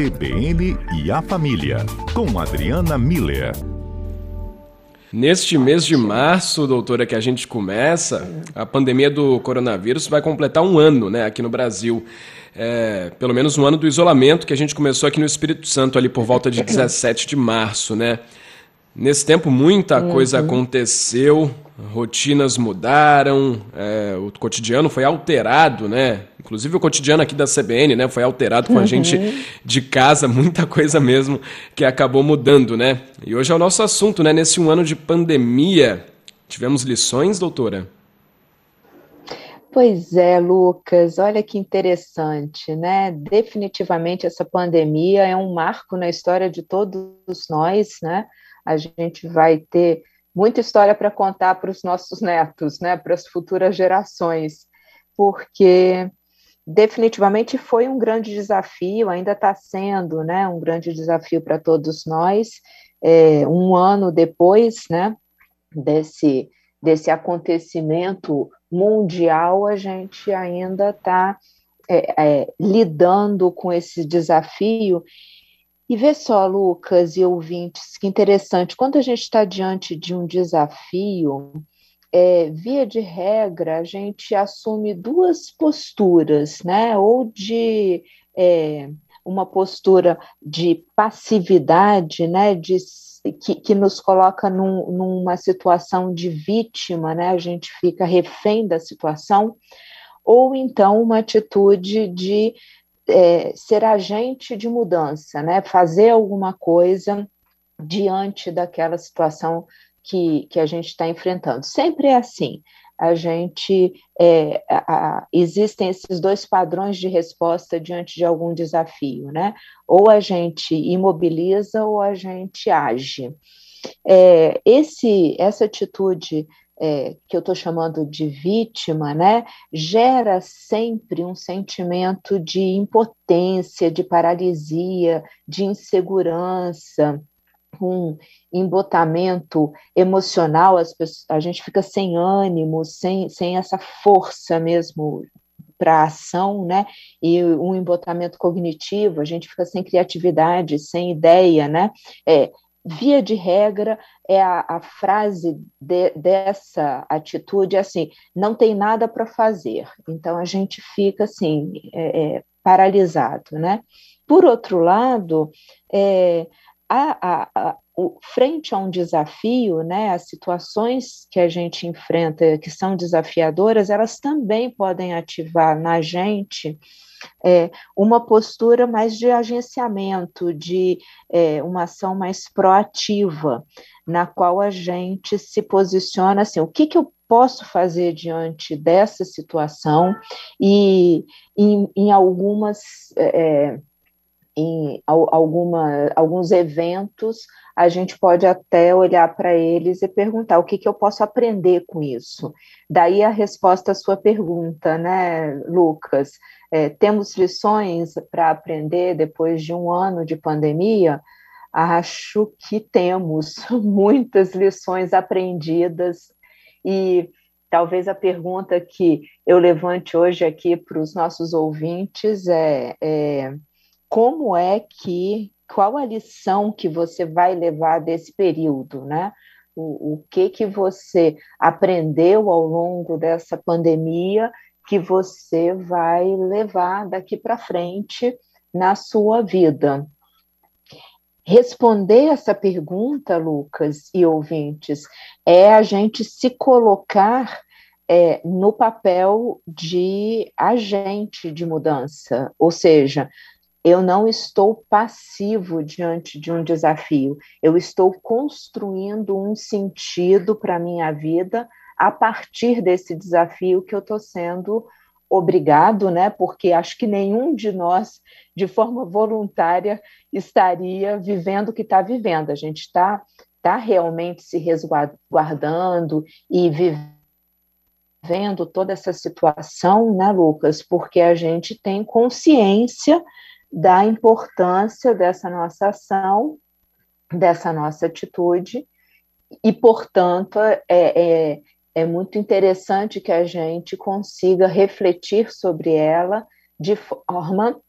CBN e a Família, com Adriana Miller. Neste mês de março, doutora, que a gente começa, a pandemia do coronavírus vai completar um ano né, aqui no Brasil. É, pelo menos um ano do isolamento que a gente começou aqui no Espírito Santo, ali por volta de 17 de março, né? Nesse tempo, muita coisa uhum. aconteceu, rotinas mudaram, é, o cotidiano foi alterado, né? Inclusive o cotidiano aqui da CBN, né? Foi alterado com a uhum. gente de casa, muita coisa mesmo que acabou mudando, né? E hoje é o nosso assunto, né? Nesse um ano de pandemia, tivemos lições, doutora? Pois é, Lucas, olha que interessante, né? Definitivamente essa pandemia é um marco na história de todos nós, né? a gente vai ter muita história para contar para os nossos netos, né, para as futuras gerações, porque definitivamente foi um grande desafio, ainda está sendo, né, um grande desafio para todos nós. É, um ano depois, né, desse desse acontecimento mundial, a gente ainda está é, é, lidando com esse desafio e vê só, Lucas e ouvintes, que interessante, quando a gente está diante de um desafio, é, via de regra, a gente assume duas posturas, né? Ou de é, uma postura de passividade, né? De, que, que nos coloca num, numa situação de vítima, né? A gente fica refém da situação, ou então uma atitude de é, ser agente de mudança, né? fazer alguma coisa diante daquela situação que, que a gente está enfrentando. Sempre é assim. A gente é, a, existem esses dois padrões de resposta diante de algum desafio, né? Ou a gente imobiliza ou a gente age. É, esse, essa atitude é, que eu estou chamando de vítima, né, gera sempre um sentimento de impotência, de paralisia, de insegurança, um embotamento emocional, pessoas, a gente fica sem ânimo, sem, sem essa força mesmo para ação, né? E um embotamento cognitivo, a gente fica sem criatividade, sem ideia, né? É, via de regra, é a, a frase de, dessa atitude assim: não tem nada para fazer. Então a gente fica assim, é, é, paralisado, né? Por outro lado, é, a, a, o, frente a um desafio, né, as situações que a gente enfrenta que são desafiadoras, elas também podem ativar na gente é, uma postura mais de agenciamento, de é, uma ação mais proativa, na qual a gente se posiciona assim: o que, que eu posso fazer diante dessa situação e em, em algumas. É, em alguma, alguns eventos, a gente pode até olhar para eles e perguntar o que, que eu posso aprender com isso. Daí a resposta à sua pergunta, né, Lucas? É, temos lições para aprender depois de um ano de pandemia? Acho que temos muitas lições aprendidas e talvez a pergunta que eu levante hoje aqui para os nossos ouvintes é, é como é que, qual a lição que você vai levar desse período, né? O, o que que você aprendeu ao longo dessa pandemia que você vai levar daqui para frente na sua vida? Responder essa pergunta, Lucas e ouvintes, é a gente se colocar é, no papel de agente de mudança, ou seja, eu não estou passivo diante de um desafio, eu estou construindo um sentido para a minha vida a partir desse desafio que eu estou sendo obrigado, né? Porque acho que nenhum de nós, de forma voluntária, estaria vivendo o que está vivendo. A gente está tá realmente se resguardando e vivendo toda essa situação, né, Lucas? Porque a gente tem consciência da importância dessa nossa ação, dessa nossa atitude, e, portanto, é, é, é muito interessante que a gente consiga refletir sobre ela de forma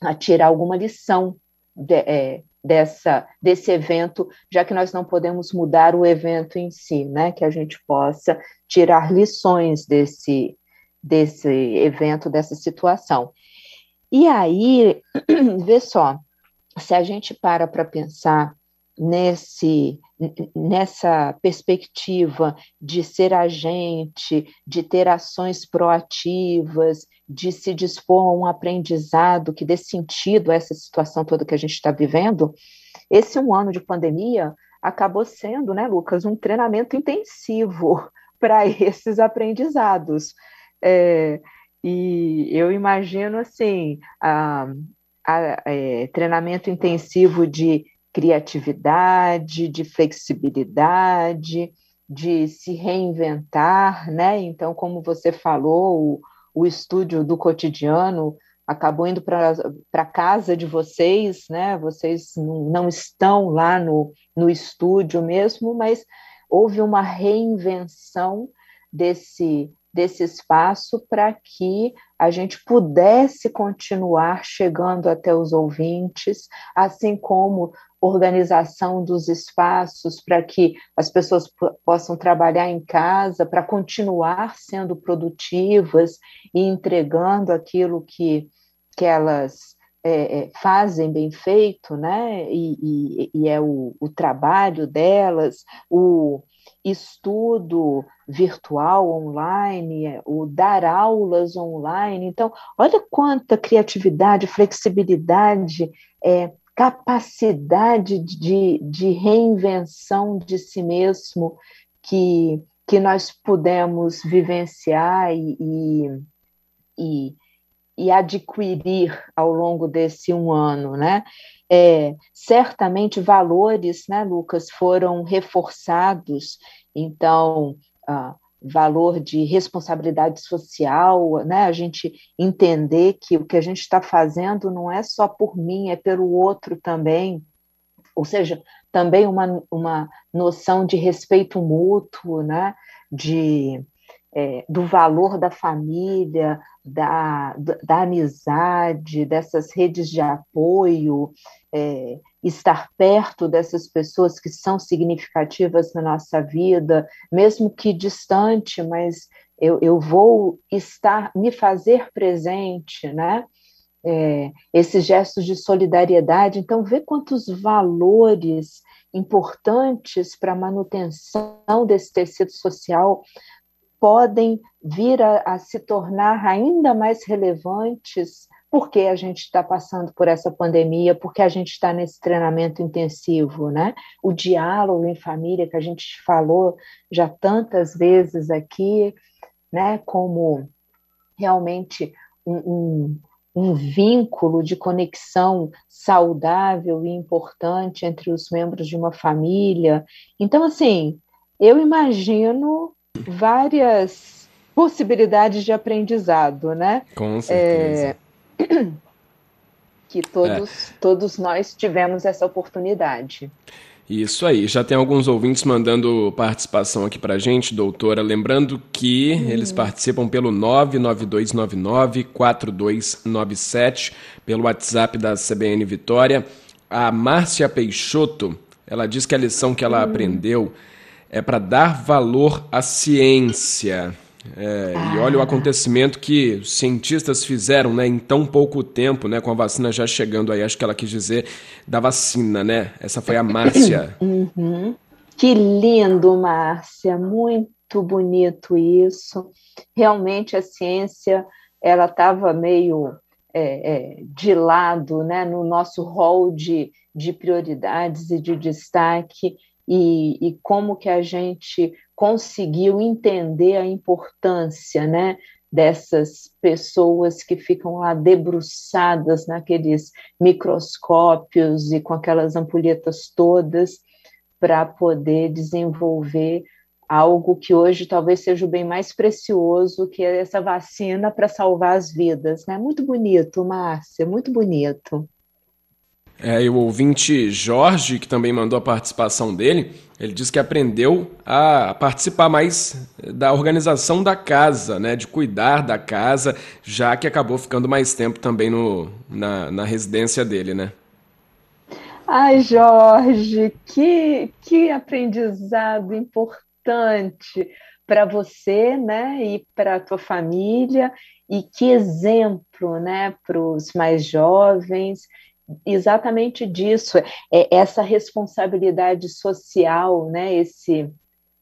a tirar alguma lição de, é, dessa, desse evento, já que nós não podemos mudar o evento em si, né? Que a gente possa tirar lições desse, desse evento, dessa situação. E aí, vê só, se a gente para para pensar nesse nessa perspectiva de ser agente, de ter ações proativas, de se dispor a um aprendizado que dê sentido a essa situação toda que a gente está vivendo, esse um ano de pandemia acabou sendo, né, Lucas, um treinamento intensivo para esses aprendizados. É, e eu imagino assim, a, a, é, treinamento intensivo de criatividade, de flexibilidade, de se reinventar, né? Então, como você falou, o, o estúdio do cotidiano acabou indo para casa de vocês, né? Vocês não estão lá no, no estúdio mesmo, mas houve uma reinvenção desse desse espaço para que a gente pudesse continuar chegando até os ouvintes, assim como organização dos espaços para que as pessoas possam trabalhar em casa, para continuar sendo produtivas e entregando aquilo que, que elas é, é fazem bem feito, né? E, e, e é o, o trabalho delas, o estudo virtual online, o dar aulas online. Então, olha quanta criatividade, flexibilidade, é, capacidade de, de reinvenção de si mesmo que, que nós pudemos vivenciar e, e, e, e adquirir ao longo desse um ano, né? É, certamente valores, né, Lucas, foram reforçados, então, ah, valor de responsabilidade social, né, a gente entender que o que a gente está fazendo não é só por mim, é pelo outro também, ou seja, também uma, uma noção de respeito mútuo, né, de, é, do valor da família, da, da amizade, dessas redes de apoio, é, estar perto dessas pessoas que são significativas na nossa vida, mesmo que distante, mas eu, eu vou estar, me fazer presente, né? É, esses gestos de solidariedade. Então, vê quantos valores importantes para a manutenção desse tecido social podem vir a, a se tornar ainda mais relevantes porque a gente está passando por essa pandemia, porque a gente está nesse treinamento intensivo, né? O diálogo em família que a gente falou já tantas vezes aqui, né? Como realmente um, um, um vínculo de conexão saudável e importante entre os membros de uma família. Então, assim, eu imagino várias possibilidades de aprendizado, né? Com certeza. É, que todos, é. todos nós tivemos essa oportunidade. Isso aí, já tem alguns ouvintes mandando participação aqui pra gente, doutora. Lembrando que hum. eles participam pelo 99299-4297, pelo WhatsApp da CBN Vitória. A Márcia Peixoto, ela diz que a lição que ela hum. aprendeu é para dar valor à ciência. É. E olha o acontecimento que os cientistas fizeram né, em tão pouco tempo, né, com a vacina já chegando aí, acho que ela quis dizer da vacina, né? Essa foi a Márcia. Uhum. Que lindo, Márcia, muito bonito isso. Realmente a ciência ela estava meio é, é, de lado né, no nosso rol de, de prioridades e de destaque, e, e como que a gente conseguiu entender a importância, né, dessas pessoas que ficam lá debruçadas naqueles microscópios e com aquelas ampulhetas todas para poder desenvolver algo que hoje talvez seja o bem mais precioso, que é essa vacina para salvar as vidas, né? Muito bonito, Márcia, muito bonito. É, e o ouvinte Jorge, que também mandou a participação dele, ele disse que aprendeu a participar mais da organização da casa, né, de cuidar da casa, já que acabou ficando mais tempo também no, na, na residência dele, né? Ai, Jorge, que, que aprendizado importante para você, né, e para a tua família, e que exemplo, né, para os mais jovens, exatamente disso, é essa responsabilidade social, né, esse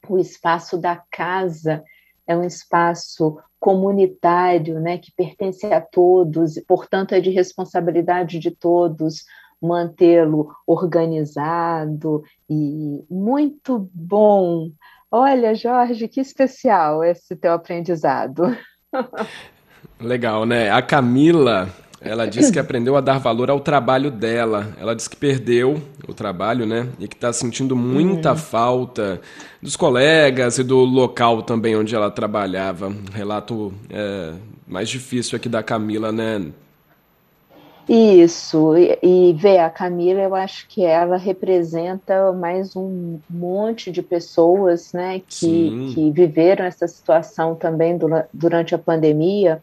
o espaço da casa é um espaço comunitário, né, que pertence a todos, e, portanto, é de responsabilidade de todos mantê-lo organizado e muito bom Olha, Jorge, que especial esse teu aprendizado. Legal, né? A Camila, ela disse que aprendeu a dar valor ao trabalho dela. Ela disse que perdeu o trabalho, né? E que está sentindo muita uhum. falta dos colegas e do local também onde ela trabalhava. Relato é, mais difícil aqui da Camila, né? Isso, e, e ver a Camila, eu acho que ela representa mais um monte de pessoas né, que, que viveram essa situação também durante a pandemia,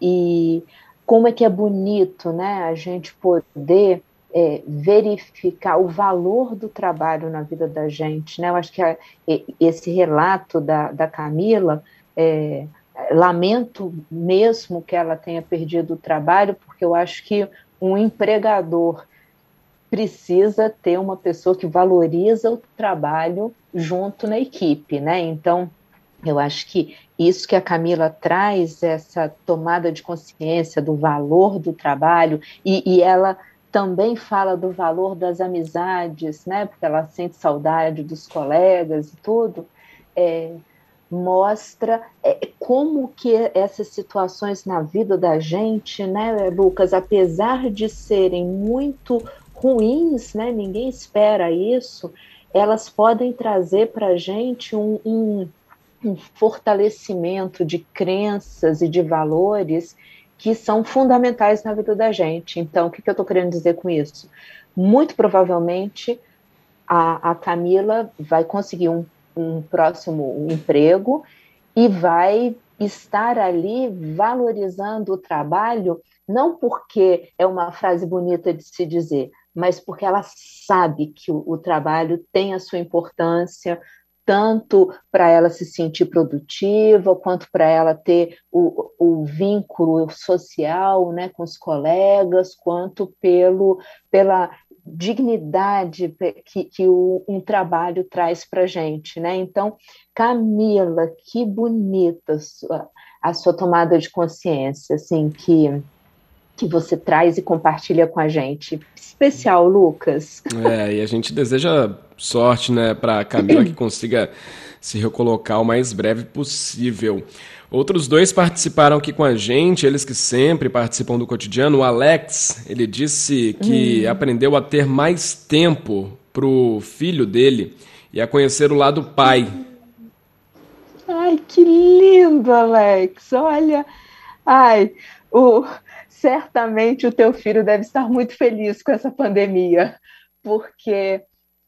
e como é que é bonito né, a gente poder é, verificar o valor do trabalho na vida da gente. Né? Eu acho que a, esse relato da, da Camila. É, lamento mesmo que ela tenha perdido o trabalho, porque eu acho que um empregador precisa ter uma pessoa que valoriza o trabalho junto na equipe, né? Então, eu acho que isso que a Camila traz, essa tomada de consciência do valor do trabalho, e, e ela também fala do valor das amizades, né? Porque ela sente saudade dos colegas e tudo. É, mostra é, como que essas situações na vida da gente, né, Lucas, apesar de serem muito ruins, né, ninguém espera isso, elas podem trazer para a gente um, um, um fortalecimento de crenças e de valores que são fundamentais na vida da gente. Então, o que, que eu estou querendo dizer com isso? Muito provavelmente a, a Camila vai conseguir um um próximo emprego e vai estar ali valorizando o trabalho, não porque é uma frase bonita de se dizer, mas porque ela sabe que o, o trabalho tem a sua importância, tanto para ela se sentir produtiva, quanto para ela ter o, o vínculo social né, com os colegas, quanto pelo, pela dignidade que, que o, um trabalho traz para a gente, né? Então, Camila, que bonita a sua, a sua tomada de consciência, assim, que que você traz e compartilha com a gente. Especial, Lucas. É, e a gente deseja sorte, né, para Camila que consiga se recolocar o mais breve possível. Outros dois participaram aqui com a gente, eles que sempre participam do cotidiano. O Alex, ele disse que hum. aprendeu a ter mais tempo pro filho dele e a conhecer o lado pai. Ai, que lindo, Alex. Olha, ai, o certamente o teu filho deve estar muito feliz com essa pandemia, porque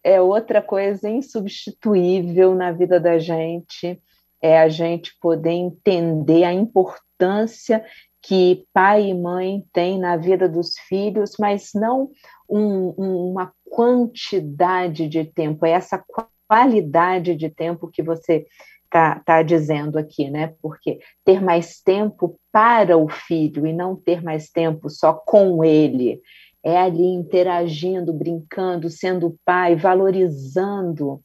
é outra coisa insubstituível na vida da gente é a gente poder entender a importância que pai e mãe têm na vida dos filhos, mas não um, uma quantidade de tempo, é essa qualidade de tempo que você está tá dizendo aqui, né? Porque ter mais tempo para o filho e não ter mais tempo só com ele, é ali interagindo, brincando, sendo pai, valorizando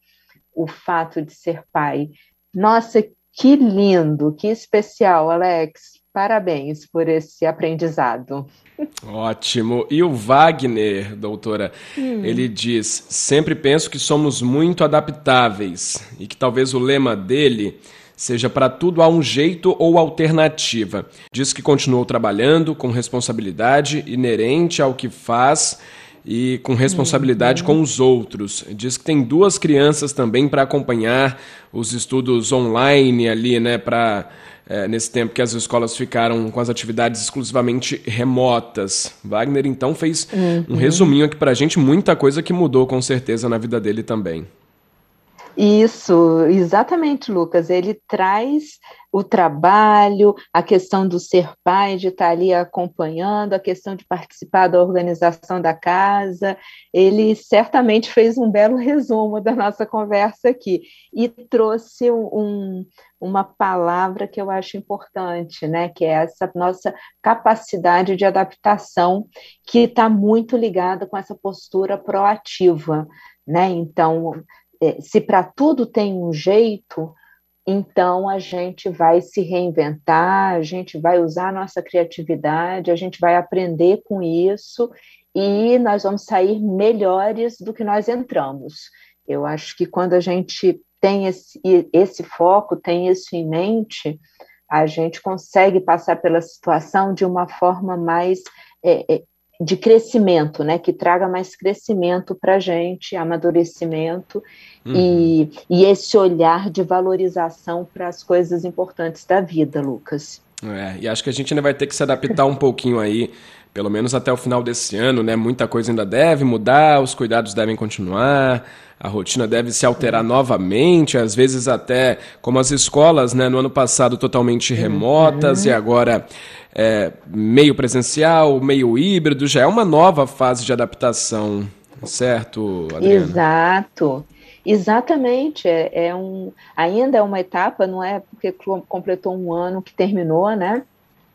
o fato de ser pai. Nossa, que lindo, que especial, Alex. Parabéns por esse aprendizado. Ótimo. E o Wagner, doutora, hum. ele diz: sempre penso que somos muito adaptáveis e que talvez o lema dele seja para tudo há um jeito ou alternativa. Diz que continuou trabalhando com responsabilidade inerente ao que faz e com responsabilidade uhum. com os outros. Diz que tem duas crianças também para acompanhar os estudos online ali, né, para é, nesse tempo que as escolas ficaram com as atividades exclusivamente remotas. Wagner então fez uhum. um resuminho aqui para a gente, muita coisa que mudou com certeza na vida dele também. Isso, exatamente, Lucas. Ele traz o trabalho, a questão do ser pai, de estar ali acompanhando, a questão de participar da organização da casa. Ele certamente fez um belo resumo da nossa conversa aqui e trouxe um, uma palavra que eu acho importante, né? Que é essa nossa capacidade de adaptação, que está muito ligada com essa postura proativa, né? Então, se para tudo tem um jeito, então a gente vai se reinventar, a gente vai usar a nossa criatividade, a gente vai aprender com isso e nós vamos sair melhores do que nós entramos. Eu acho que quando a gente tem esse, esse foco, tem isso em mente, a gente consegue passar pela situação de uma forma mais é, é, de crescimento, né, que traga mais crescimento para a gente, amadurecimento uhum. e, e esse olhar de valorização para as coisas importantes da vida, Lucas. É, e acho que a gente ainda vai ter que se adaptar um pouquinho aí, pelo menos até o final desse ano, né? Muita coisa ainda deve mudar, os cuidados devem continuar, a rotina deve se alterar novamente, às vezes até como as escolas, né, no ano passado totalmente remotas uhum. e agora é, meio presencial, meio híbrido, já é uma nova fase de adaptação, certo, Adriana? Exato. Exatamente, é, é, um, ainda é uma etapa, não é porque completou um ano que terminou, né?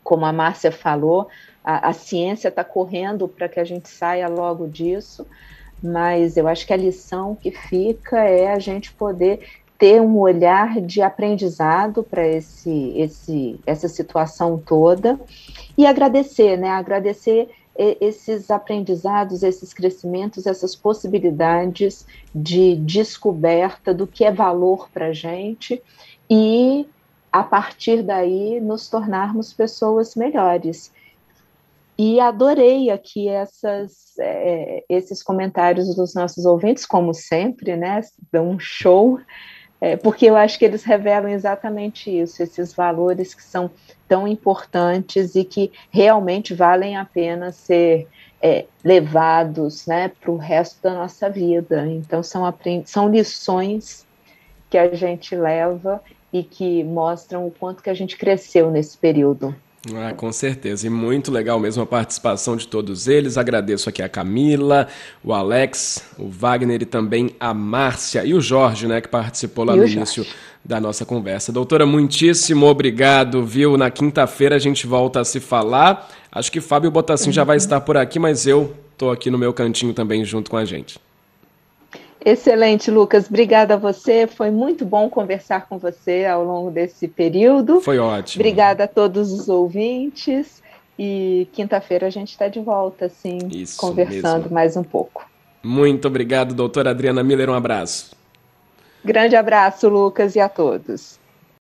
Como a Márcia falou, a, a ciência está correndo para que a gente saia logo disso, mas eu acho que a lição que fica é a gente poder ter um olhar de aprendizado para esse, esse, essa situação toda e agradecer, né? Agradecer esses aprendizados, esses crescimentos, essas possibilidades de descoberta do que é valor para a gente e, a partir daí, nos tornarmos pessoas melhores. E adorei aqui essas, é, esses comentários dos nossos ouvintes, como sempre, né? Dão um show é, porque eu acho que eles revelam exatamente isso, esses valores que são tão importantes e que realmente valem a pena ser é, levados né, para o resto da nossa vida. Então, são, são lições que a gente leva e que mostram o quanto que a gente cresceu nesse período. Ah, com certeza. E muito legal mesmo a participação de todos eles. Agradeço aqui a Camila, o Alex, o Wagner e também a Márcia e o Jorge, né, que participou lá e no início da nossa conversa. Doutora, muitíssimo obrigado, viu? Na quinta-feira a gente volta a se falar. Acho que Fábio Botassin uhum. já vai estar por aqui, mas eu tô aqui no meu cantinho também junto com a gente. Excelente, Lucas. Obrigada a você. Foi muito bom conversar com você ao longo desse período. Foi ótimo. Obrigada a todos os ouvintes. E quinta-feira a gente está de volta, assim, Isso conversando mesmo. mais um pouco. Muito obrigado, doutora Adriana Miller. Um abraço. Grande abraço, Lucas, e a todos.